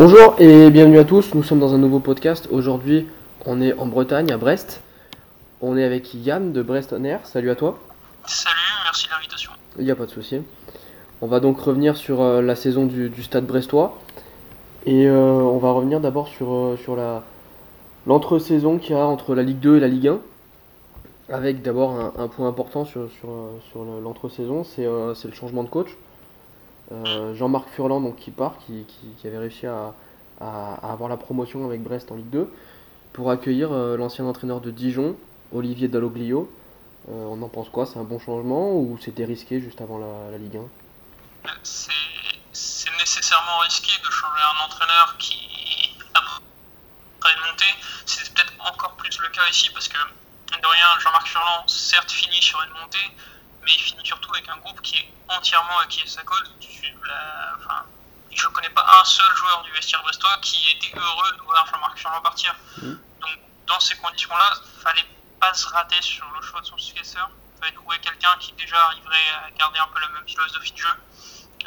Bonjour et bienvenue à tous, nous sommes dans un nouveau podcast. Aujourd'hui, on est en Bretagne, à Brest. On est avec Yann de Brest On Air. Salut à toi. Salut, merci de l'invitation. Il n'y a pas de souci. On va donc revenir sur euh, la saison du, du stade brestois. Et euh, on va revenir d'abord sur, euh, sur la, l'entre-saison qu'il y a entre la Ligue 2 et la Ligue 1. Avec d'abord un, un point important sur, sur, sur le- l'entre-saison, c'est, c'est le changement de coach. Euh, Jean-Marc Furlan donc, qui part, qui, qui- avait réussi à, avoir la promotion avec Brest en Ligue 2, pour accueillir euh, l'ancien entraîneur de Dijon, Olivier Dalloglio. Euh, on en pense quoi? C'est un bon changement ou c'était risqué juste avant la, Ligue 1 Euh, C'est nécessairement risqué de changer un entraîneur qui, après une montée, c'est peut-être encore plus le cas ici parce que, de rien, Jean-Marc Furlan, certes, finit sur une montée, mais il finit surtout avec un groupe qui est entièrement acquis à sa cause. Enfin, je ne connais pas un seul joueur du vestiaire brestois qui était heureux de voir Jean-Marc Furlan partir. Mhm. Donc, dans ces conditions-là, il fallait pas se rater sur le choix de son successeur. Il fallait trouver quelqu'un qui déjà arriverait à garder un peu la même philosophie de jeu. Euh,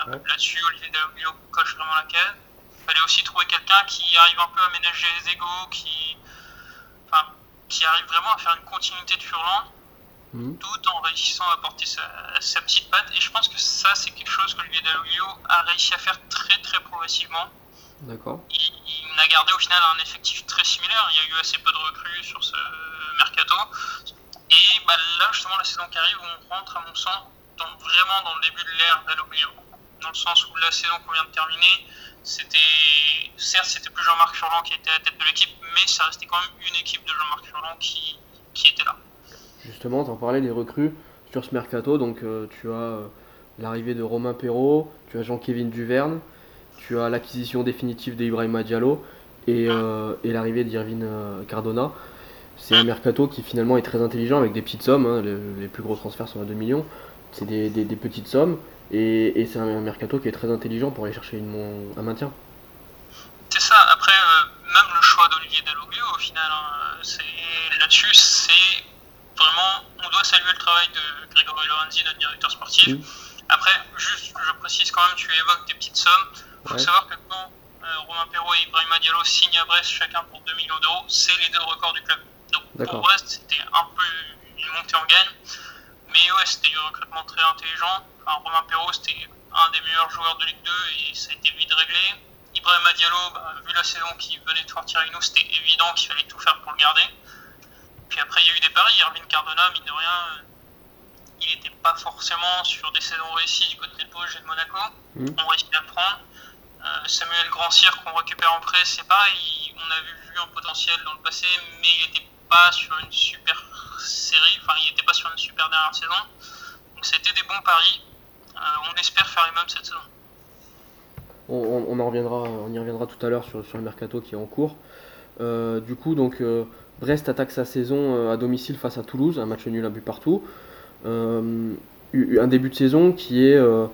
Ouais. Là-dessus, Olivier Dalloglio coche vraiment la case. Il fallait aussi trouver quelqu'un qui arrive un peu à ménager les égaux, qui, enfin, qui arrive vraiment à faire une continuité de Furlan, Mhm. tout en réussissant à apporter sa, sa petite patte. Et je pense que ça, c'est quelque chose qu'Olivier Dalloglio a réussi à faire très très progressivement. D'accord. Il, il a gardé au final un effectif très similaire. Il y a eu assez peu de recrues sur ce mercato. Et bah, là, justement, la saison qui arrive, on rentre, à mon sens, dans, vraiment dans le début de l'ère Dalloglio. Dans le sens où la saison qu'on vient de terminer, c'était. Certes, c'était plus Jean-Marc Furlan qui était à la tête de l'équipe, mais ça restait quand même une équipe de Jean-Marc Furlan qui, qui était là. Justement, tu en parlais des recrues sur ce mercato. Donc, euh, tu as euh, l'arrivée de Romain Perrault, tu as Jean-Kévin Duverne, tu as l'acquisition définitive d'Ibrahima Diallo et, euh, l'arrivée d'Irvine Cardona. C'est un mercato qui finalement est très intelligent avec des petites sommes. hein. Les, plus gros transferts sont à 2 millions. C'est des, petites sommes. Et, c'est un mercato qui est très intelligent pour aller chercher un maintien. C'est ça. Après, euh, même le choix d'Olivier Dalloglio, au final, hein, c'est là-dessus, c'est vraiment, on doit saluer le travail de Grégory Lorenzi, notre directeur sportif. Après, juste, je précise quand même, tu évoques des petites sommes. Il faut Ouais. savoir que quand euh, Romain Perrault et Ibrahima Diallo signent à Brest chacun pour 2 millions d'euros, c'est les deux records du club. Donc pour Brest, c'était un peu une montée en gagne. Mais ouais, c'était du recrutement très intelligent. Enfin, Romain Perrault, c'était un des meilleurs joueurs de Ligue 2 et ça a été vite réglé. Ibrahima Diallo, bah, vu la saison qui venait de sortir avec nous, c'était évident qu'il fallait tout faire pour le garder. Puis après, il y a eu des paris. Irvine Cardona, mine de rien, il n'était pas forcément sur des saisons réussies du côté de Bruges et de Monaco. Mhm. On réussit à le prendre. Euh, Samuel Grandcir, qu'on récupère en prêt, c'est pareil. On avait vu un potentiel dans le passé, mais il n'était pas sur une super série. Enfin, il n'était pas sur une super dernière saison. Donc, c'était des bons paris. Euh, on espère faire les mêmes cette saison. On, on- on en reviendra, on y reviendra tout à l'heure sur, sur le mercato qui est en cours. Euh, du coup, donc euh, Brest attaque sa saison à domicile face à Toulouse, un match nul, un but partout. Euh, eu- un début de saison qui est, euh,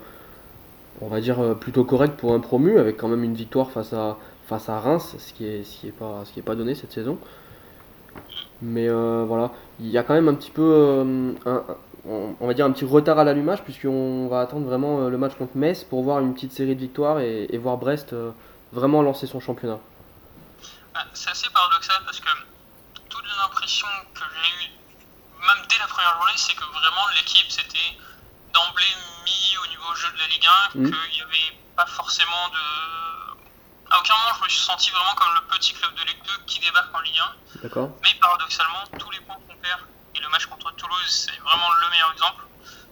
on va dire, euh, plutôt correct pour un promu, avec quand même une victoire face à, face à Reims, ce qui est, ce est pas, ce qui est pas donné cette saison. Mais voilà, il y a quand même un petit peu, on, va dire un petit retard à l'allumage, puisqu'on va attendre vraiment le match contre Metz pour voir une petite série de victoires et, voir Brest vraiment lancer son championnat. Ah, C'est assez paradoxal parce que toute l'impression que j'ai eue, même dès la première journée, c'est que vraiment l'équipe s'était d'emblée mis au niveau jeu de la Ligue 1, Mhm. qu'il n'y avait pas forcément de. À aucun moment je me suis senti vraiment comme le petit club de Ligue 2 qui débarque en Ligue 1. D'accord Mais paradoxalement, tous les points qu'on perd, et le match contre Toulouse, c'est vraiment le meilleur exemple,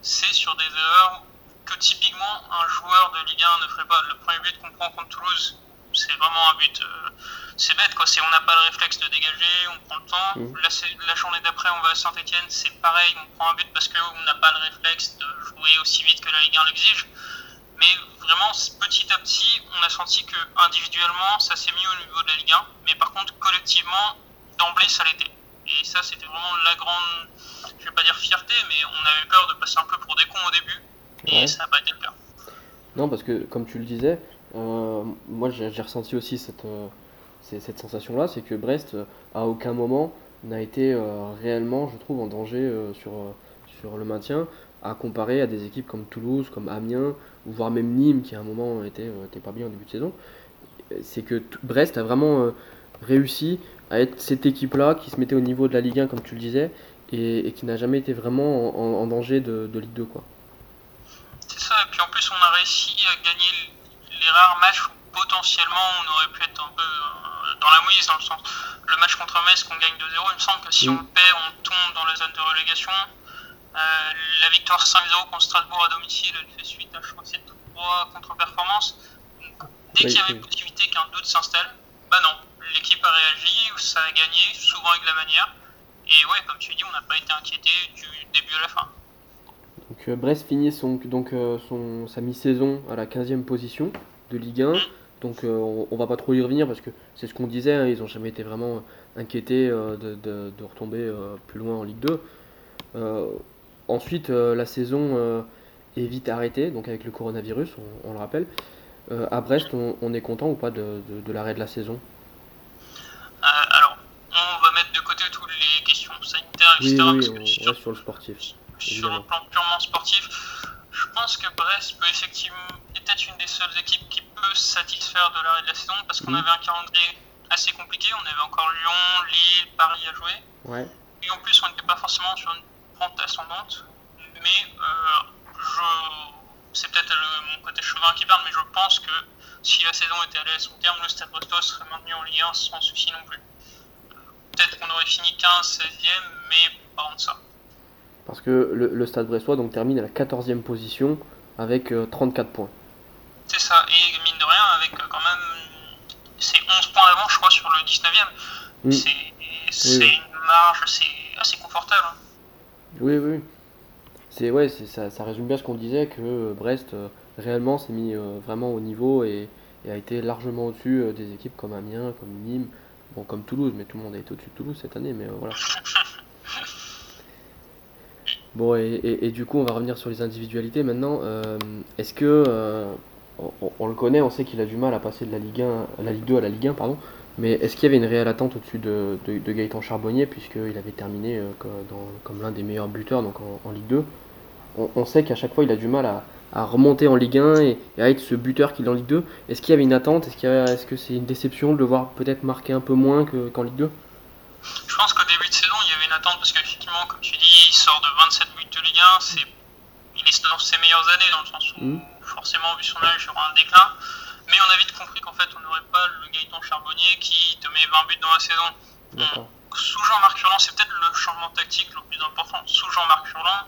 c'est sur des erreurs que typiquement un joueur de Ligue 1 ne ferait pas. Le premier but qu'on prend contre Toulouse, c'est vraiment un but. euh, c'est bête quoi, c'est on n'a pas le réflexe de dégager, on prend le temps. Mhm. La, journée d'après, on va à Saint-Etienne, c'est pareil, on prend un but parce qu'on n'a pas le réflexe de jouer aussi vite que la Ligue 1 l'exige. Mais vraiment, petit à petit, on a senti que individuellement, ça s'est mis au niveau de la Ligue 1. Mais par contre, collectivement, d'emblée, ça l'était. Et ça, c'était vraiment la grande, je vais pas dire fierté, mais on avait peur de passer un peu pour des cons au début. Et Ouais. ça n'a pas été le cas. Non, parce que comme tu le disais, moi j'ai ressenti aussi cette, euh, cette sensation-là, c'est que Brest, euh, à aucun moment, n'a été euh, réellement, je trouve, en danger euh, sur, euh, sur le maintien, à comparer à des équipes comme Toulouse, comme Amiens, ou voire même Nîmes, qui à un moment était, euh, était pas bien au début de saison. c'est que Brest a vraiment réussi à être cette équipe-là qui se mettait au niveau de la Ligue 1, comme tu le disais, et, qui n'a jamais été vraiment en, danger de, Ligue 2. Quoi. C'est ça, et puis en plus on a réussi à gagner les rares matchs où potentiellement on aurait pu être un peu euh, dans la mouise, dans le sens le match contre Metz qu'on gagne 2-0, il me semble que si on perd, on tombe dans la zone de relégation. Euh, la victoire 5-0 contre Strasbourg à domicile, elle fait suite à je crois c'est trois contre-performances. Dès qu'il y avait possibilité qu'un doute s'installe, bah non, l'équipe a réagi, ça a gagné, souvent avec la manière. Et ouais, comme tu dis, on n'a pas été inquiété du début à la fin. Donc euh, Brest finit son, donc, euh, son, sa mi-saison à la 15e position de Ligue 1. Mm. Donc euh, on, va pas trop y revenir parce que c'est ce qu'on disait, hein, ils n'ont jamais été vraiment inquiétés de, de, retomber plus loin en Ligue 2. ensuite, la saison est vite arrêtée, donc avec le coronavirus, on, le rappelle. à Brest, on, on, est content ou pas de, de l'arrêt de la saison? Alors, on va mettre de côté toutes les questions sanitaires, etc. Oui, oui, on reste sur le sportif sur le plan purement sportif, pense que Brest peut effectivement être une des seules équipes qui peut satisfaire de l'arrêt de la saison parce qu'on mhm. avait un calendrier assez compliqué. On avait encore Lyon, Lille, Paris à jouer. Ouais. Et en plus, on n'était pas forcément sur une pente ascendante. Mais euh, je... c'est peut-être mon côté chemin qui parle, mais je pense que si la saison était allée à son terme, le Stade Brestois serait maintenu en Ligue 1 sans souci non plus. Peut-être qu'on aurait fini 15, 16e, mais pas en ça. Parce que le, Stade Brestois donc, termine à la 14e position avec 34 euh, points. C'est ça, et mine de rien, avec euh, quand même. C'est 11 points d'avance, je crois, sur le 19e. Mm. C'est une marge c'est assez confortable. Hein. Oui, oui. C'est ouais, ça, ça, résume bien ce qu'on disait que euh, Brest réellement s'est mis vraiment au niveau et, a été largement au-dessus des équipes comme Amiens, comme Nîmes, bon comme Toulouse, mais tout le monde a été au-dessus de Toulouse cette année, mais voilà. Bon, et, du coup, on va revenir sur les individualités maintenant. Euh, est-ce que, euh, on, le connaît, on sait qu'il a du mal à passer de la Ligue 1, la Ligue 2 à la Ligue 1, pardon. Mais est-ce qu'il y avait une réelle attente au-dessus de, Gaëtan Charbonnier, puisqu'il avait terminé euh, comme, l'un des meilleurs buteurs donc en, Ligue 2 on, sait qu'à chaque fois, il a du mal à, remonter en Ligue 1 et, à être ce buteur qu'il est en Ligue 2. Est-ce qu'il y avait une attente? Est-ce, que c'est une déception de le voir peut-être marquer un peu moins qu'en Ligue 2 Je pense qu'au début de saison, une attente parce qu'effectivement, comme tu dis, il sort de 27 buts de Ligue 1. C'est, il est dans ses meilleures années, dans le sens où, mm. forcément, vu son âge, il y aura un déclin. Mais on a vite compris qu'en fait, on n'aurait pas le Gaëtan Charbonnier qui te met 20 buts dans la saison. Sous Jean-Marc Furlan, c'est peut-être le changement tactique le plus important. Sous Jean-Marc Furlan,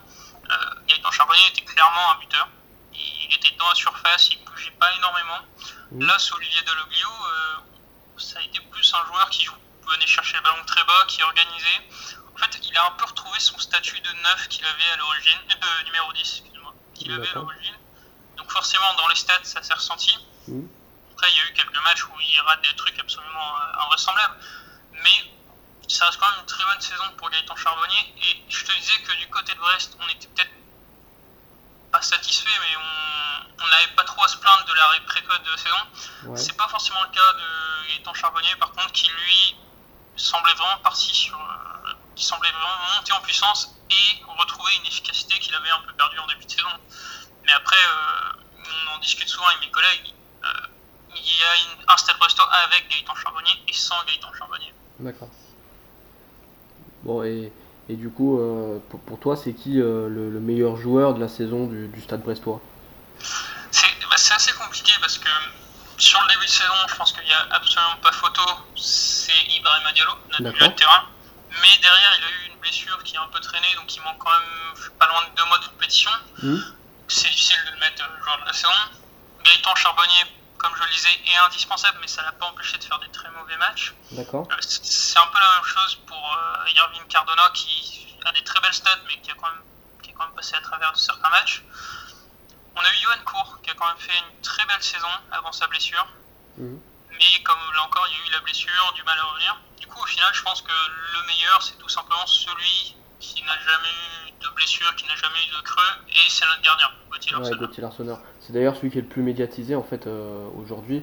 euh, Gaëtan Charbonnier était clairement un buteur. Il était dans la surface, il bougeait pas énormément. Mm. Là, sous Olivier Deloglio, euh, ça a été plus un joueur qui joue venait chercher le ballon très bas, qui est organisé. En fait, il a un peu retrouvé son statut de neuf qu'il avait à l'origine, de euh, numéro 10, excuse-moi, qu'il avait à l'origine. Donc forcément, dans les stats, ça s'est ressenti. Mmh. Après, il y a eu quelques matchs où il rate des trucs absolument euh, invraisemblables. Mais ça reste quand même une très bonne saison pour Gaëtan Charbonnier. Et je te disais que du côté de Brest, on était peut-être pas satisfait, mais on n'avait pas trop à se plaindre de l'arrêt précoce de la saison. C'est pas forcément le cas de Gaëtan Charbonnier, par contre, qui lui semblait vraiment parti sur. Euh, qui semblait vraiment monter en puissance et retrouver une efficacité qu'il avait un peu perdue en début de saison. Mais après, euh, on en discute souvent avec mes collègues. Euh, il y a une, un Stade Brestois avec Gaëtan Charbonnier et sans Gaëtan Charbonnier. D'accord. Bon, et, et du coup, pour, pour, toi, c'est qui le, le, meilleur joueur de la saison du, du Stade Brestois? Bah, C'est assez compliqué parce que sur le début de saison, je pense qu'il n'y a absolument pas photo. C'est Ibrahim Diallo, notre milieu de terrain. Mais derrière, il a eu une blessure qui a un peu traîné, donc il manque quand même pas loin de deux mois de compétition. Mmh. C'est difficile de le mettre euh, joueur de la saison. Gaëtan Charbonnier, comme je le disais, est indispensable, mais ça l'a pas empêché de faire des très mauvais matchs. D'accord. Euh, c'est un peu la même chose pour euh, Cardona, qui a des très belles stats, mais qui, a quand même, qui est quand même passé à travers de certains matchs. On a eu Johan Cour qui a quand même fait une très belle saison avant sa blessure. Mhm. Mais comme là encore, il y a eu la blessure, du mal à revenir. Du coup, au final, je pense que le meilleur, c'est tout simplement celui qui n'a jamais eu de blessure, qui n'a jamais eu de creux, et c'est notre gardien, Gauthier Larsonneur. C'est d'ailleurs celui qui est le plus médiatisé en fait euh, aujourd'hui,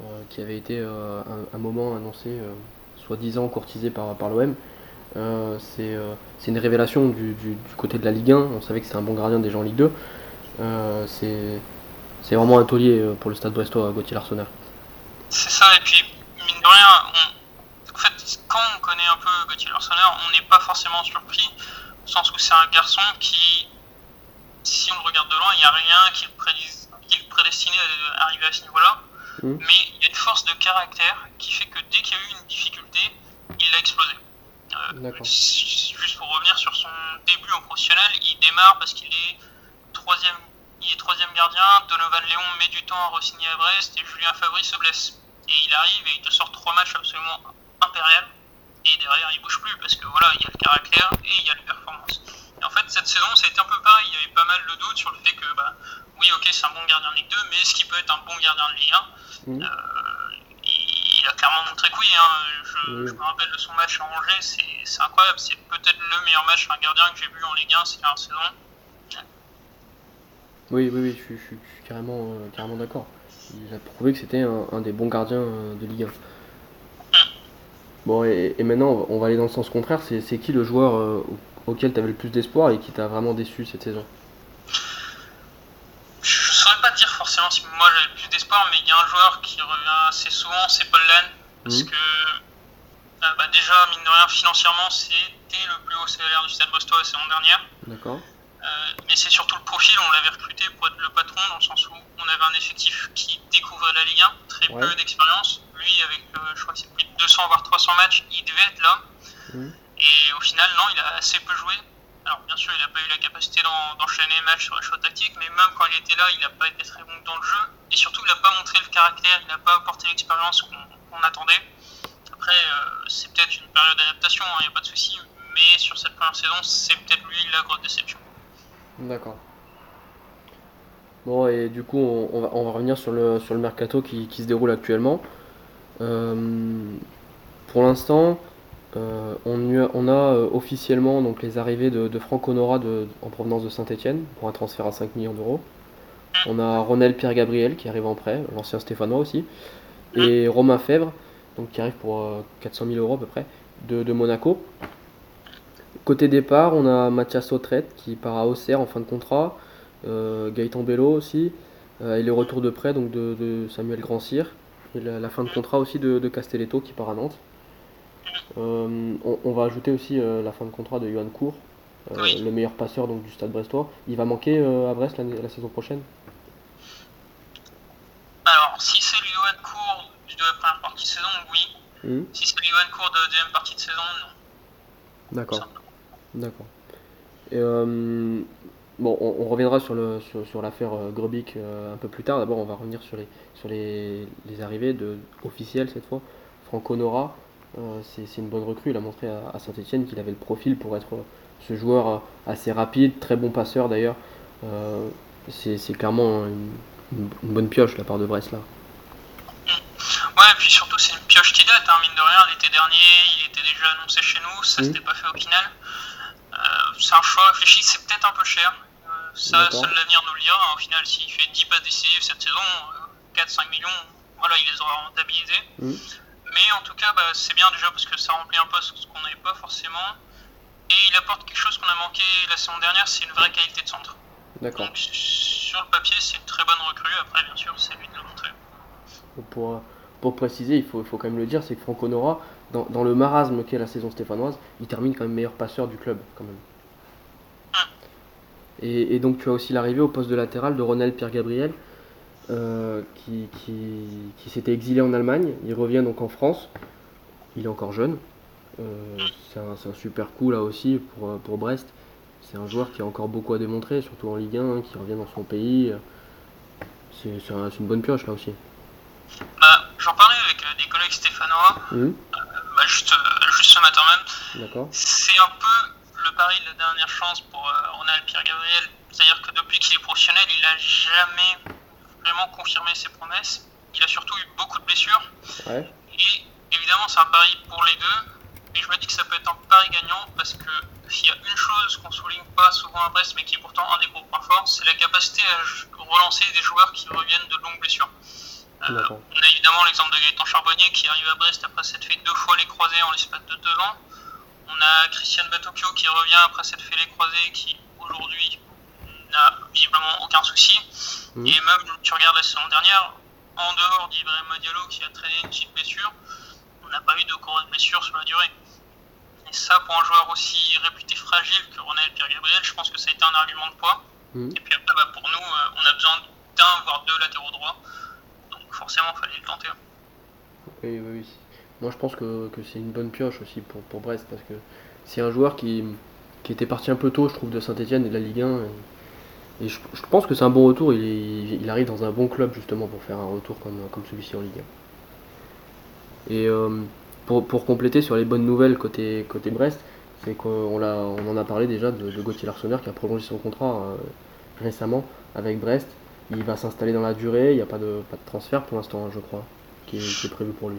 euh, qui avait été euh, un, moment annoncé, soi-disant courtisé par, par l'OM. c'est une révélation du, du, côté de la Ligue 1. On savait que c'est un bon gardien des gens en Ligue 2. Euh, c'est vraiment un taulier euh, pour le stade brestois, Gauthier Larsonneur. C'est ça, et puis, mine de rien, en fait, quand on connaît un peu Gauthier Larsonneur, on n'est pas forcément surpris, au sens où c'est un garçon qui, si on le regarde de loin, il n'y a rien qui le, prédestiné à arriver à ce niveau-là. Mmh. Mais il y a une force de caractère qui fait que dès qu'il y a eu une difficulté, il a explosé. Euh, juste pour revenir sur son début en professionnel, il démarre parce qu'il est troisième, est troisième gardien. Donovan Léon met du temps à re-signer à Brest et Julien Fabry se blesse. Et il arrive et il te sort trois matchs absolument impériales. Et derrière, il bouge plus parce que voilà, il y a le caractère et il y a les performances. Et en fait, cette saison, ça a été un peu pareil. Il y avait pas mal de doutes sur le fait que, bah, oui, ok, c'est un bon gardien de Ligue 2, mais est-ce qu'il peut être un bon gardien de Ligue 1 mmh. euh, il, a clairement montré que oui. Hein. Je, me rappelle de son match à Angers, c'est incroyable. C'est peut-être le meilleur match d'un gardien que j'ai vu en Ligue 1 cette saison. Oui, oui, oui, je, suis, carrément, euh, carrément d'accord. Il a prouvé que c'était un, des bons gardiens euh, de Ligue 1. Mmh. Bon, et, maintenant, on va aller dans le sens contraire. C'est qui le joueur auquel tu avais le plus d'espoir et qui t'a vraiment déçu cette saison? Je saurais pas dire forcément si moi j'avais le plus d'espoir, mais il y a un joueur qui revient assez souvent, c'est Paul Lann. Parce mhm. que euh, bah, déjà, mine de rien, financièrement, c'était le plus haut salaire du Stade Brestois la saison dernière. D'accord. Mais c'est surtout le profil, on l'avait recruté pour être le patron, dans le sens où on avait un effectif qui découvrait la Ligue 1, très peu d'expérience. Lui, avec, euh, je crois que c'est plus de 200 voire 300 matchs, il devait être là. Mhm. Et au final, non, il a assez peu joué. Alors bien sûr, il n'a pas eu la capacité d'enchaîner les matchs sur les choix tactiques, mais même quand il était là, il n'a pas été très bon dans le jeu. Et surtout, il n'a pas montré le caractère, il n'a pas apporté l'expérience qu'on attendait. Après, euh, c'est peut-être une période d'adaptation, il hein, n'y a pas de souci, mais sur cette première saison, c'est peut-être lui la grosse déception. D'accord. Bon, et du coup, on, va, revenir sur le, mercato qui, se déroule actuellement. Euh, pour l'instant, euh, on, a euh, officiellement les arrivées de, Franck Honora en provenance de Saint-Etienne pour un transfert à 5 millions d'euros. On a Ronel Pierre-Gabriel qui arrive en prêt, l'ancien Stéphanois aussi. Et Romain Fèvre, donc, qui arrive pour 400 euh, 000 euros à peu près, de, Monaco. Côté départ, on a Mathias Autrette qui part à Auxerre en fin de contrat. Gaëtan Bello aussi. et le retour de prêt donc, de, Samuel Grandcir. Et la, fin de contrat aussi de, de Castelletto qui part à Nantes. Euh, on, va ajouter aussi euh, la fin de contrat de Johan Cour, euh, le meilleur passeur donc, du stade brestois. Il va manquer à Brest la, saison prochaine? Alors, si c'est Johan Cour de la première partie de saison, oui. Hmm. Si c'est Johan Cour de la deuxième partie de saison, non. D'accord. D'accord. bon, on, reviendra sur, le, sur, l'affaire Grubik un peu plus tard. D'abord, on va revenir sur les, sur les, arrivées de, officielles cette fois. Franco Nora, euh, c'est une bonne recrue. Il a montré à, Saint-Etienne qu'il avait le profil pour être ce joueur euh, assez rapide, très bon passeur d'ailleurs. Euh, c'est clairement une, bonne pioche la part de Brest là. Ouais, et puis surtout c'est une pioche qui date, hein, mine de rien. L'été dernier, il était déjà annoncé chez nous, ça s'était pas fait au final. C'est un choix réfléchi, c'est peut-être un peu cher. ça, seul l'avenir nous le dira. Hein. Au final, s'il fait 10 passes décisives cette saison, 4-5 millions, voilà, il les aura rentabilisés. Mmh. Mais en tout cas, bah, c'est bien déjà parce que ça remplit un poste qu'on n'avait pas forcément. Et il apporte quelque chose qu'on a manqué la saison dernière, c'est une vraie qualité de centre. D'accord. Donc sur le papier, c'est une très bonne recrue. Après, bien sûr, c'est lui de le montrer. Pour, pour préciser, il faut, faut quand même le dire, c'est que Franco Nora, dans, dans le marasme qu'est la saison stéphanoise, il termine quand même meilleur passeur du club. quand même. Et, et, donc tu as aussi l'arrivée au poste de latéral de Ronald Pierre-Gabriel, euh, qui, qui, s'était exilé en Allemagne. Il revient donc en France. Il est encore jeune. Euh, c'est un, super coup là aussi pour, pour Brest. C'est un joueur qui a encore beaucoup à démontrer, surtout en Ligue 1, hein, qui revient dans son pays. C'est une bonne pioche là aussi. Bah, J'en parlais avec euh, des collègues stéphanois, mmh. bah, juste, juste, ce matin même. C'est un peu le pari de la dernière chance pour Ronald Pierre-Gabriel. C'est-à-dire que depuis qu'il est professionnel, il n'a jamais vraiment confirmé ses promesses. Il a surtout eu beaucoup de blessures. Et évidemment, c'est un pari pour les deux. Et je me dis que ça peut être un pari gagnant parce que s'il y a une chose qu'on souligne pas souvent à Brest, mais qui est pourtant un des gros points forts, c'est la capacité à relancer des joueurs qui reviennent de longues blessures. Euh, on a évidemment l'exemple de Gaëtan Charbonnier qui arrive à Brest après s'être fait deux fois les croisés en l'espace de deux ans. On a Christian Batocchio qui revient après s'être fait les croisés qui aujourd'hui n'a visiblement aucun souci. Mmh. Et même, tu regardes la saison dernière, en dehors d'Ibrahim Diallo qui a traîné une petite blessure, on n'a pas eu de grosses blessures sur la durée. Et ça, pour un joueur aussi réputé fragile que Ronald Pierre-Gabriel, je pense que ça a été un argument de poids. Mm. Et puis après, bah, pour nous, euh, on a besoin d'un, voire deux latéraux droits. Donc forcément, il fallait le tenter. Oui, oui, oui. Moi, je pense que, que c'est une bonne pioche aussi pour, pour Brest parce que c'est un joueur qui, qui était parti un peu tôt, je trouve, de Saint-Etienne et de la Ligue 1. Et, je, je, pense que c'est un bon retour. Il, il, arrive dans un bon club justement pour faire un retour comme, comme celui-ci en Ligue 1. Et euh, pour, pour, compléter sur les bonnes nouvelles côté, côté Brest, c'est qu'on on en a parlé déjà de, de Gauthier Larsonneur qui a prolongé son contrat euh, récemment avec Brest. Il va s'installer dans la durée, il n'y a pas de, pas de transfert pour l'instant, hein, je crois, qui est prévu pour lui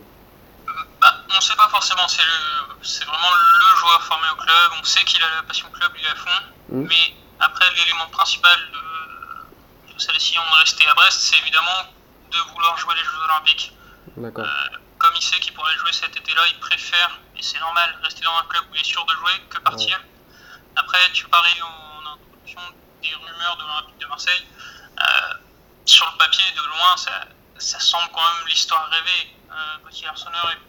forcément, c'est vraiment le joueur formé au club, on sait qu'il a la passion club, il est à fond, mmh. mais après l'élément principal de, de sa décision de rester à Brest, c'est évidemment de vouloir jouer les Jeux Olympiques. Euh, comme il sait qu'il pourrait jouer cet été-là, il préfère, et c'est normal, rester dans un club où il est sûr de jouer que partir. Ouais. Après, tu parlais en introduction des rumeurs de l'Olympique de Marseille. Euh, sur le papier, de loin, ça, ça semble quand même l'histoire rêvée. Euh, Gauthier Arseneur est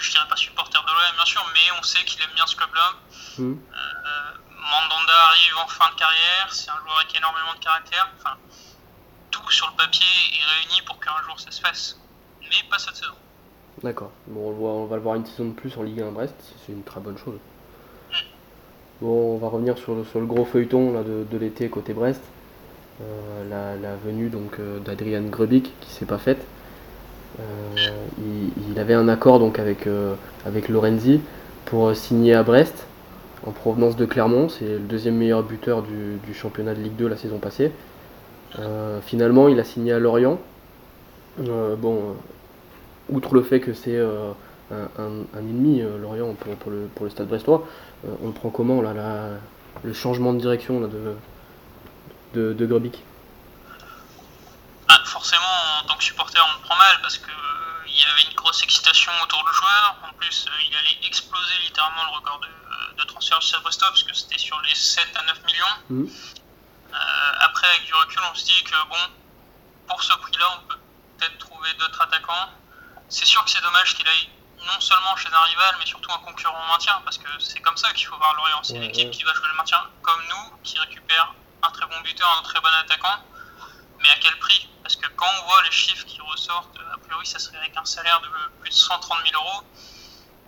je dirais pas supporter de l'OM bien sûr, mais on sait qu'il aime bien ce club-là. Mmh. Euh, Mandanda arrive en fin de carrière, c'est un joueur avec énormément de caractère. Enfin, tout sur le papier est réuni pour qu'un jour ça se fasse, mais pas cette saison. D'accord. Bon, on, va le voir une saison de plus en Ligue 1 Brest, c'est une très bonne chose. Mmh. Bon, on va revenir sur le, sur le gros feuilleton là, de, de l'été côté Brest. Euh, la, la, venue donc euh, d'Adrian Grebic qui s'est pas faite. Euh, il, il, avait un accord donc avec, euh, Lorenzi pour signer à Brest en provenance de Clermont. C'est le deuxième meilleur buteur du, championnat de Ligue 2 la saison passée. Euh, finalement, il a signé à Lorient. Euh, bon, outre le fait que c'est euh, un, ennemi, Lorient, pour, le, stade brestois, on le prend comment le changement de direction de, de, Grebic forcément, en tant que supporter, on le prend mal parce que euh, il y avait une autour du joueur. En plus, euh, il allait exploser littéralement le record de, de transfert de Brest parce que c'était sur les 7 à 9 millions. Mmh. Euh, après, avec du recul, on se dit que bon, pour ce prix-là, on peut peut-être trouver d'autres attaquants. C'est sûr que c'est dommage qu'il aille non seulement chez un rival, mais surtout un concurrent au maintien, parce que c'est comme ça qu'il faut voir Lorient. C'est une équipe qui va jouer le maintien, comme nous, qui récupère un très bon buteur, un très bon attaquant. Mais à quel prix? Parce que quand on voit les chiffres qui ressortent, a priori, ça serait avec un salaire de plus de 130 000 euros.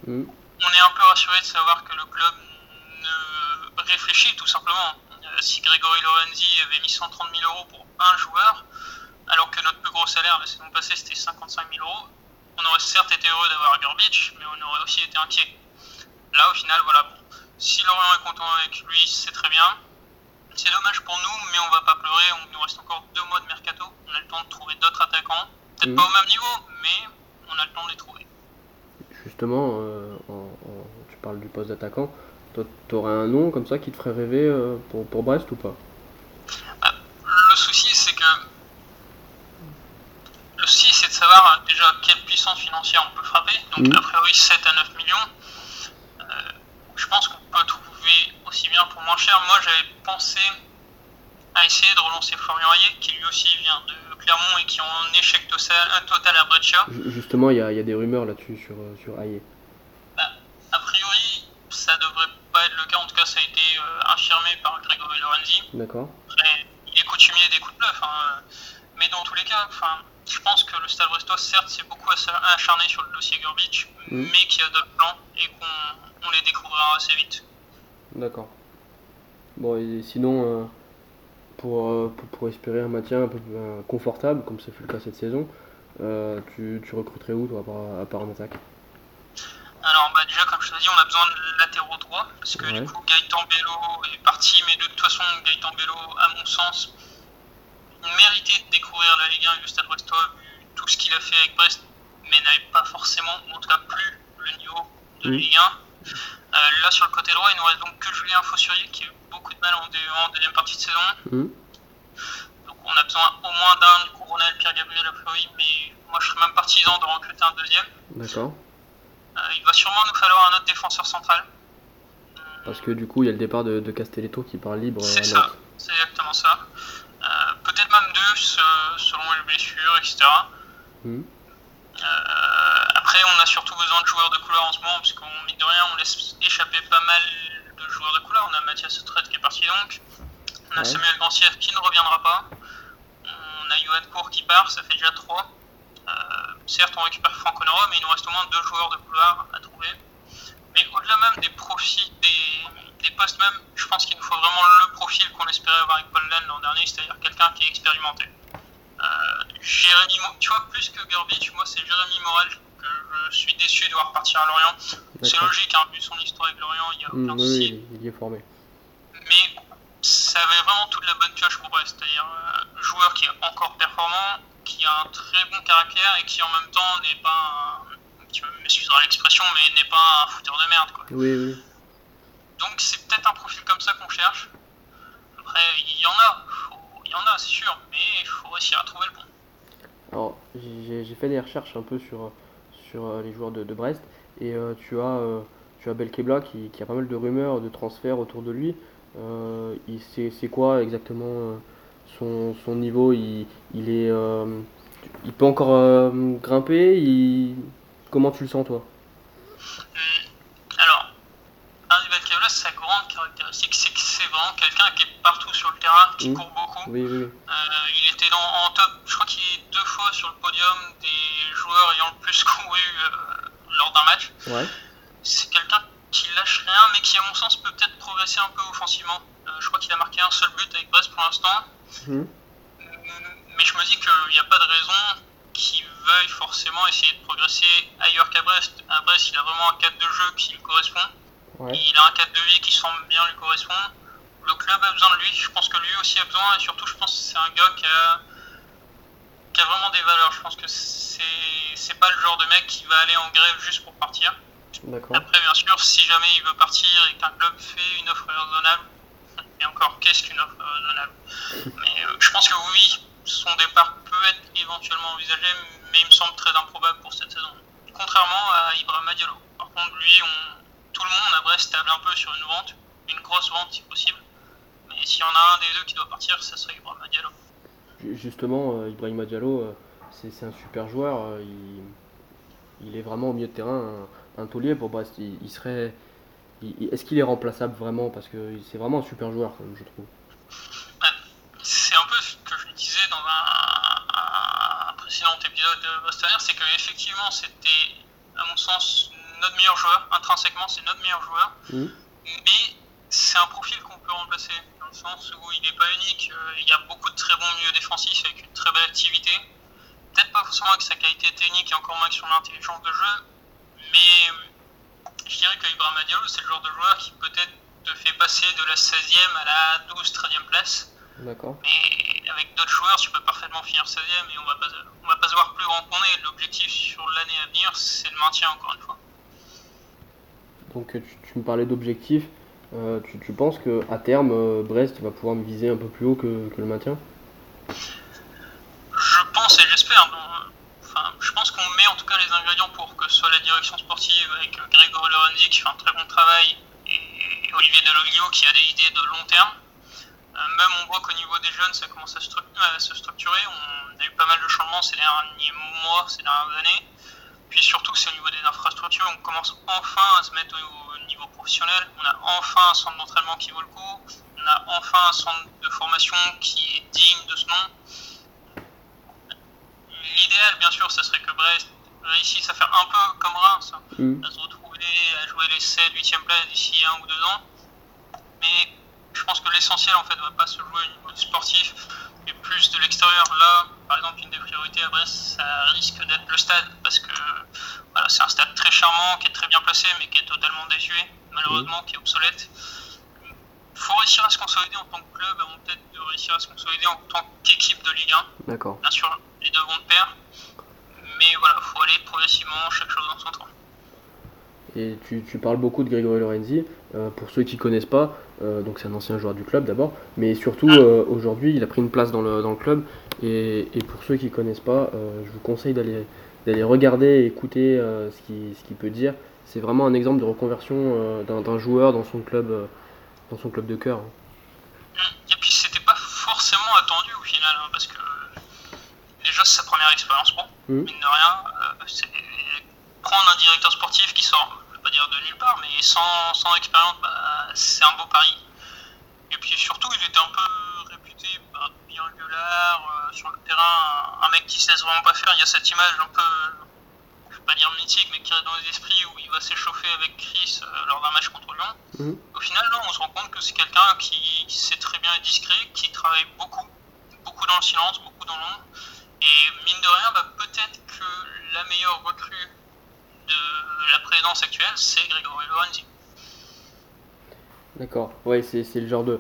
Mm. On est un peu rassuré de savoir que le club ne réfléchit tout simplement. Euh, si Grégory Lorenzi avait mis 130 000 euros pour un joueur, alors que notre plus gros salaire la saison passée c'était 55 000 euros, on aurait certes été heureux d'avoir Gurbich, mais on aurait aussi été inquiet. Là, au final, voilà. Si Lorient est content avec lui, c'est très bien. C'est dommage pour nous, mais on va pas pleurer. On nous reste encore deux mois de mercato. On a le temps de trouver d'autres attaquants. Peut-être mmh. pas au même niveau, mais on a le temps de les trouver. Justement, euh, en, en, tu parles du poste d'attaquant. Toi, tu aurais un nom comme ça qui te ferait rêver euh, pour, pour, Brest ou pas? Bah, Le souci, c'est que. Le souci, c'est de savoir euh, déjà quelle puissance financière on peut frapper. Donc, mmh. a priori, 7 à 9 millions. Euh, je pense qu'on peut trouver aussi bien pour moins cher. Moi, j'avais pensé à essayer de relancer Florian Hayet, qui lui aussi vient de Clermont et qui est en échec total à Breccia. Justement, il y, y, a des rumeurs là-dessus sur, euh, sur Hayet. Bah, a priori, ça devrait pas être le cas. En tout cas, ça a été euh, affirmé par Grégory Lorenzi. D'accord. Il est coutumier des coups de bluff. Hein. Mais dans tous les cas, je pense que le Stade Brestois, certes, s'est beaucoup acharné sur le dossier Gurbich, mmh. mais qu'il y a d'autres plans et qu'on les découvrira assez vite. D'accord. Bon, et sinon, euh, pour, euh, pour, pour, espérer un maintien un peu euh, confortable, comme ce fut le cas cette saison, euh, tu, tu, recruterais où, toi, à part, à part en attaque Alors, bah, déjà, comme je te l'ai dit, on a besoin de latéraux droits, parce que ouais. du coup, Gaëtan Bello est parti, mais de toute façon, Gaëtan Bello, à mon sens, méritait de découvrir la Ligue 1 et le Stade Brestois, vu tout ce qu'il a fait avec Brest, mais n'avait pas forcément, ou en tout cas plus, le niveau de. Ligue 1. Euh, là, sur le côté droit, il nous reste donc que Julien Fossurier qui a eu beaucoup de mal en, en deuxième partie de saison. Mmh. Donc, on a besoin au moins d'un, du coup, Ronald, Pierre-Gabriel a priori, mais moi je serais même partisan de recruter un deuxième. D'accord. Euh, il va sûrement nous falloir un autre défenseur central. Parce que du coup, il y a le départ de, de Castelletto qui part libre. C'est ça, c'est exactement ça. Euh, même deux selon les blessures, etc. Mmh. après, on a surtout besoin de joueurs de couleur en ce moment, parce qu'on, mine de rien, on laisse échapper pas mal de joueurs de couleur. On a Mathias Strait qui est parti donc, on a Samuel Gancière qui ne reviendra pas, on a Johan Cour qui part, ça fait déjà 3. certes, on récupère Franck Honora, mais il nous reste au moins deux joueurs de couloir à trouver. Mais au-delà même des profils, des, postes même, je pense qu'il nous faut vraiment le profil qu'on espérait avoir avec Paul l'an dernier, c'est-à-dire quelqu'un qui est expérimenté. Euh, Jérémy, tu vois, plus que Gurbich, moi c'est Jérémy Morel que je suis déçu de voir partir à Lorient. C'est logique, hein, vu son histoire avec Lorient, il n'y a aucun mmh, souci. il est formé. Mais ça avait vraiment toute la bonne pioche pour Brest, c'est-à-dire un euh, joueur qui est encore performant, qui a un très bon caractère et qui en même temps n'est pas un tu m'excuseras l'expression, mais n'est pas un fouteur de merde. Quoi. Oui, oui. Donc c'est peut-être un profil comme ça qu'on cherche. Après, il y en a, il y en a, c'est sûr, mais il faut réussir à trouver le bon. Alors, j'ai fait des recherches un peu sur, sur euh, les joueurs de, Brest, et euh, tu as, euh, tu as Belkebla qui, qui, a pas mal de rumeurs de transfert autour de lui. Euh, c'est quoi exactement son, son niveau? Il, il, est, il peut encore grimper? Il, Comment tu le sens, toi? Alors, Harry Belkebla, sa grande caractéristique, c'est que c'est vraiment quelqu'un qui est partout sur le terrain, qui court beaucoup. Oui, oui. Euh, il était dans, en top, je crois qu'il est deux fois sur le podium des joueurs ayant le plus couru euh, lors d'un match. Ouais. C'est quelqu'un qui lâche rien, mais qui, à mon sens, peut peut-être progresser un peu offensivement. Euh, je crois qu'il a marqué un seul but avec Brest pour l'instant. Hmm. Mais je me dis qu'il n'y a pas de raison qui veuille forcément essayer de progresser ailleurs qu'à Brest. À Brest, il a vraiment un cadre de jeu qui lui correspond. Il a un cadre de vie qui semble bien lui correspondre. Le club a besoin de lui, je pense que lui aussi a besoin, et surtout, je pense que c'est un gars qui a, qui a vraiment des valeurs. Je pense que c'est pas le genre de mec qui va aller en grève juste pour partir. Après, bien sûr, si jamais il veut partir et qu'un club fait une offre raisonnable, et encore, qu'est-ce qu'une offre raisonnable? Mais euh, je pense que oui, son départ peut être éventuellement envisagé, mais il me semble très improbable pour cette saison. Contrairement à Ibrahim Diallo. Par contre, lui, tout le monde à Brest table un peu sur une vente, une grosse vente si possible. Mais s'il y en a un des deux qui doit partir, ce serait Ibrahim Diallo. Justement, euh, Ibrahim Diallo, euh, c'est un super joueur. Euh, il, est vraiment au milieu de terrain, un, taulier pour Brest. Il, serait. Est-ce qu'il est remplaçable vraiment? Parce que c'est vraiment un super joueur, je trouve. C'est un peu dans un, précédent épisode de Bostonner, c'est qu'effectivement, c'était, à mon sens, notre meilleur joueur. Intrinsèquement, c'est notre meilleur joueur. Mmh. Mais c'est un profil qu'on peut remplacer, dans le sens où il n'est pas unique. Euh, il y a beaucoup de très bons milieux défensifs avec une très belle activité. Peut-être pas forcément que sa qualité technique et encore moins que son intelligence de jeu, mais je dirais que Ibrahim Diallo, c'est le genre de joueur qui peut-être te fait passer de la 16e à la 12-13e place. D'accord. Mais avec d'autres joueurs, tu peux parfaitement finir 16 e et on va pas, on va pas se voir plus grand qu'on est. L'objectif sur l'année à venir, c'est le maintien, encore une fois. Donc, tu, me parlais d'objectif. Euh, tu, tu, penses qu'à terme, euh, Brest va pouvoir me viser un peu plus haut que, que le maintien? Je pense et j'espère. Enfin, je pense qu'on met en tout cas les ingrédients pour que ce soit la direction sportive avec Grégory Lorenzi qui fait un très bon travail et Olivier Deloglio qui a des idées de long terme. Euh, même on voit qu'au niveau des jeunes, ça commence à, se structurer. On a eu pas mal de changements ces derniers mois, ces dernières années. Puis surtout, c'est au niveau des infrastructures. On commence enfin à se mettre au niveau professionnel. On a enfin un centre d'entraînement qui vaut le coup. On a enfin un centre de formation qui est digne de ce nom. L'idéal, bien sûr, ça serait que Brest réussisse à faire un peu comme Reims, mm. à se retrouver à jouer les 7, 8e places d'ici un ou deux ans. Mais je pense que l'essentiel en fait ne va pas se jouer au niveau sportif, mais plus de l'extérieur. Là, par exemple, une des priorités à Brest, ça risque d'être le stade, parce que voilà, c'est un stade très charmant, qui est très bien placé, mais qui est totalement désuet, malheureusement, qui est obsolète. Il faut réussir à se consolider en tant que club, avant peut-être de réussir à se consolider en tant qu'équipe de Ligue 1. D'accord. Bien sûr, les deux vont de pair, mais voilà, il faut aller progressivement, chaque chose dans son temps. Et tu, tu parles beaucoup de Grégory Lorenzi. Euh, pour ceux qui ne connaissent pas, euh, donc c'est un ancien joueur du club d'abord, mais surtout euh, aujourd'hui il a pris une place dans le, dans le club. Et, et, pour ceux qui ne connaissent pas, je vous conseille d'aller d'aller regarder et écouter ce qu'il ce peut dire. C'est vraiment un exemple de reconversion d'un joueur dans son club, dans son club de cœur. Et puis c'était pas forcément attendu au final, hein, parce que déjà c'est sa première expérience pro, Mhm. mine de rien. euh, prendre un directeur sportif qui sort, dire de nulle part, mais sans, sans expérience, bah, c'est un beau pari. Et puis surtout, il était un peu réputé bah, bien gueulard euh, sur le terrain, un, un mec qui se laisse vraiment pas faire. Il y a cette image un peu, je vais pas dire mythique, mais qui reste dans les esprits où il va s'échauffer avec Chris euh, lors d'un match contre Lyon. Mhm. Au final, là, on se rend compte que c'est quelqu'un qui sait très bien être discret, qui travaille beaucoup, beaucoup dans le silence, beaucoup dans l'ombre. Et mine de rien, bah, peut-être que la meilleure recrue de la présidence actuelle, c'est Grégory Lorenzi. D'accord. Ouais, c'est le genre de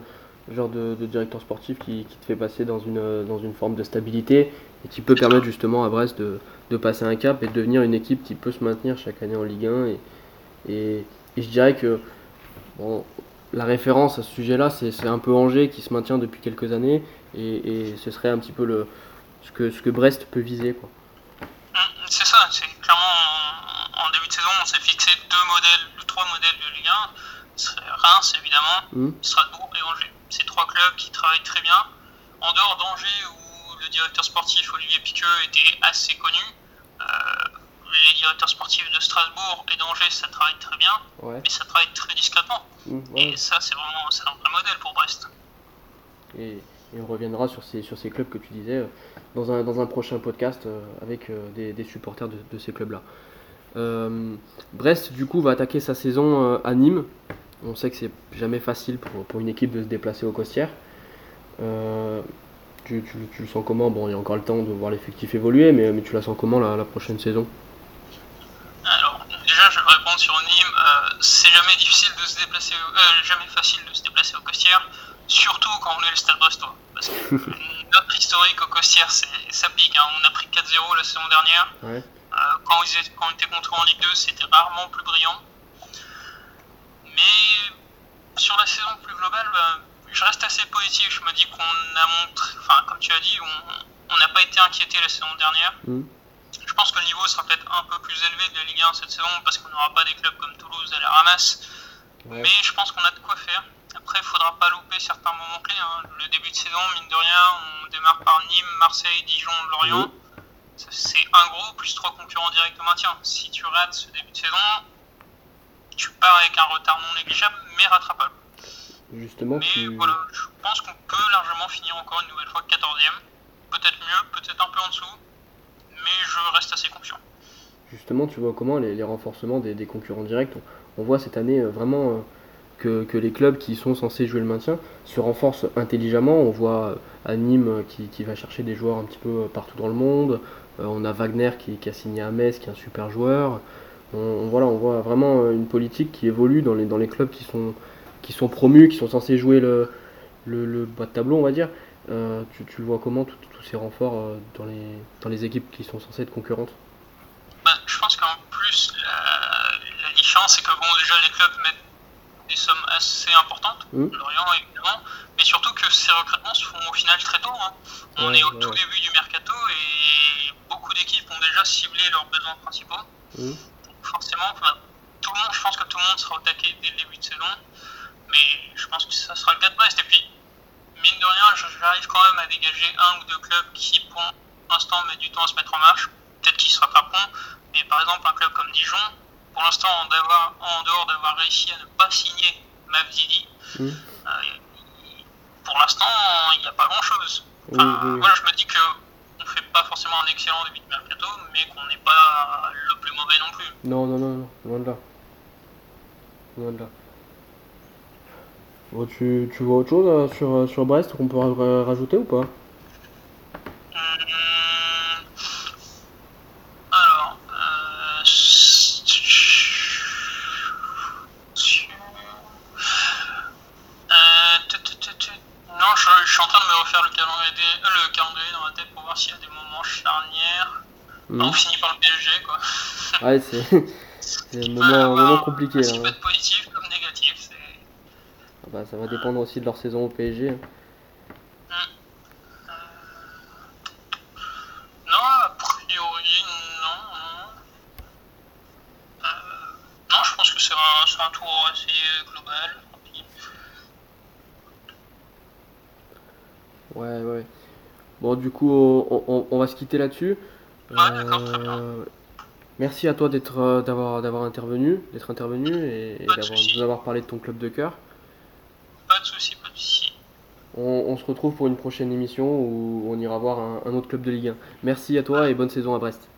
le genre de, de directeur sportif qui, qui te fait passer dans une dans une forme de stabilité et qui peut permettre justement à Brest de, de passer un cap et de devenir une équipe qui peut se maintenir chaque année en Ligue 1 et, et, et je dirais que bon, la référence à ce sujet-là, c'est c'est un peu Angers qui se maintient depuis quelques années et, et ce serait un petit peu le ce que ce que Brest peut viser quoi. Hum, C'est ça, c'est clairement en, en début de saison, on s'est fixé deux modèles, trois modèles de Ligue 1. Ce serait Reims évidemment, Mhm. Strasbourg et Angers. Ces trois clubs qui travaillent très bien. En dehors d'Angers, où le directeur sportif Olivier Piqueux était assez connu, euh, les directeurs sportifs de Strasbourg et d'Angers, ça travaille très bien, Ouais. mais ça travaille très discrètement. Ouais. Et ça, c'est vraiment un vrai modèle pour Brest. Et, et on reviendra sur ces, sur ces clubs que tu disais euh, dans un, dans un prochain podcast euh, avec euh, des, des supporters de, de ces clubs-là. Brest, du coup, va attaquer sa saison à Nîmes. On sait que c'est jamais facile pour, pour une équipe de se déplacer aux Costières. Euh, tu, tu- tu le sens comment? Bon, il y a encore le temps de voir l'effectif évoluer, mais, mais tu la sens comment la, la prochaine saison? Alors, déjà, je vais répondre sur Nîmes. Euh, c'est jamais difficile de se déplacer, euh, jamais facile de se déplacer aux Costières, surtout quand on est le Stade Brestois. Parce que notre historique aux Costières, c'est, ça pique. hein. On a pris 4-0 la saison dernière. Ouais. Quand, ils étaient, quand on était contre en Ligue 2, c'était rarement plus brillant. Mais sur la saison plus globale, bah, je reste assez positif. Je me dis qu'on a montré, enfin, comme tu as dit, on n'a pas été inquiété la saison dernière. Mhm. Je pense que le niveau sera peut-être un peu plus élevé de la Ligue 1 cette saison parce qu'on n'aura pas des clubs comme Toulouse à la ramasse. Ouais. Mais je pense qu'on a de quoi faire. Après, il faudra pas louper certains moments clés. hein. Le début de saison, mine de rien, on démarre par Nîmes, Marseille, Dijon, Lorient. Ça, C'est un gros plus trois concurrents directs au maintien. Si tu rates ce début de saison, tu pars avec un retard non négligeable mais rattrapable. Justement, Mais tu... voilà, je pense qu'on peut largement finir encore une nouvelle fois 14ème. Peut-être mieux, peut-être un peu en dessous. Mais je reste assez confiant. Justement, tu vois comment les, les renforcements des, des concurrents directs, on, on voit cette année euh, vraiment euh, que, que les clubs qui sont censés jouer le maintien se renforcent intelligemment. On voit euh, à Nîmes qui, qui va chercher des joueurs un petit peu partout dans le monde. Euh, on a Wagner qui, qui a signé à Metz, qui est un super joueur. On, on- voilà, on voit vraiment euh, une politique qui évolue dans les, dans les clubs qui sont, qui sont promus, qui sont censés jouer le, le, le bas de tableau, on va dire. Euh, tu, tu le vois comment, tous ces renforts euh, dans, les, dans les équipes qui sont censées être concurrentes? Bah, je pense qu'en plus, la, la différence, c'est que bon, déjà les clubs mettent des sommes assez importantes, Mhm. Lorient évidemment, mais surtout que ces recrutements se font au final très tôt. hein. On Ouais, est au ouais, tout début du mercato et beaucoup d'équipes ont déjà ciblé leurs besoins principaux. Mhm. Forcément, tout le monde, je pense que tout le monde sera au taquet dès le début de saison, mais je pense que ça sera le cas de Brest. Et puis, mine de rien, j'arrive quand même à dégager un ou deux clubs qui, pour l'instant, mettent du temps à se mettre en marche. Peut-être qu'ils se rattraperont, mais par exemple, un club comme Dijon, pour l'instant, en, dehors d'avoir réussi à ne pas signer Mavzidi, Mhm. euh, pour l'instant, il n'y a pas grand-chose. Enfin. Voilà, je me dis que on fait pas forcément un excellent début de mercato, mais qu'on n'est pas le plus mauvais non plus. Non, non, non, non, loin de là. Loin de là. Bon, tu, tu vois autre chose euh, sur, euh, sur Brest qu'on peut ra- rajouter ou pas? Alors, non, je, je suis en train de me refaire le calendrier, voir s'il y a des moments charnières. Mhm. On finit par le PSG, quoi. Ouais, c'est c'est un moment, un avoir moment compliqué. Qui peut hein. être positif comme négatif. Ah bah, ça va dépendre aussi de leur saison au PSG. hein. Non, a priori, non. non. Euh, non, je pense que c'est un, c'est un tour assez global. Ouais, ouais. Bon, du coup, on, on- on va se quitter là-dessus. Euh, merci à toi d'être, euh, d'avoir, d'avoir intervenu, d'être intervenu et, de d'avoir, souci. de nous avoir parlé de ton club de cœur. Pas de soucis, pas de soucis. On, on se retrouve pour une prochaine émission où on ira voir un, un autre club de Ligue 1. Merci à toi et bonne saison à Brest.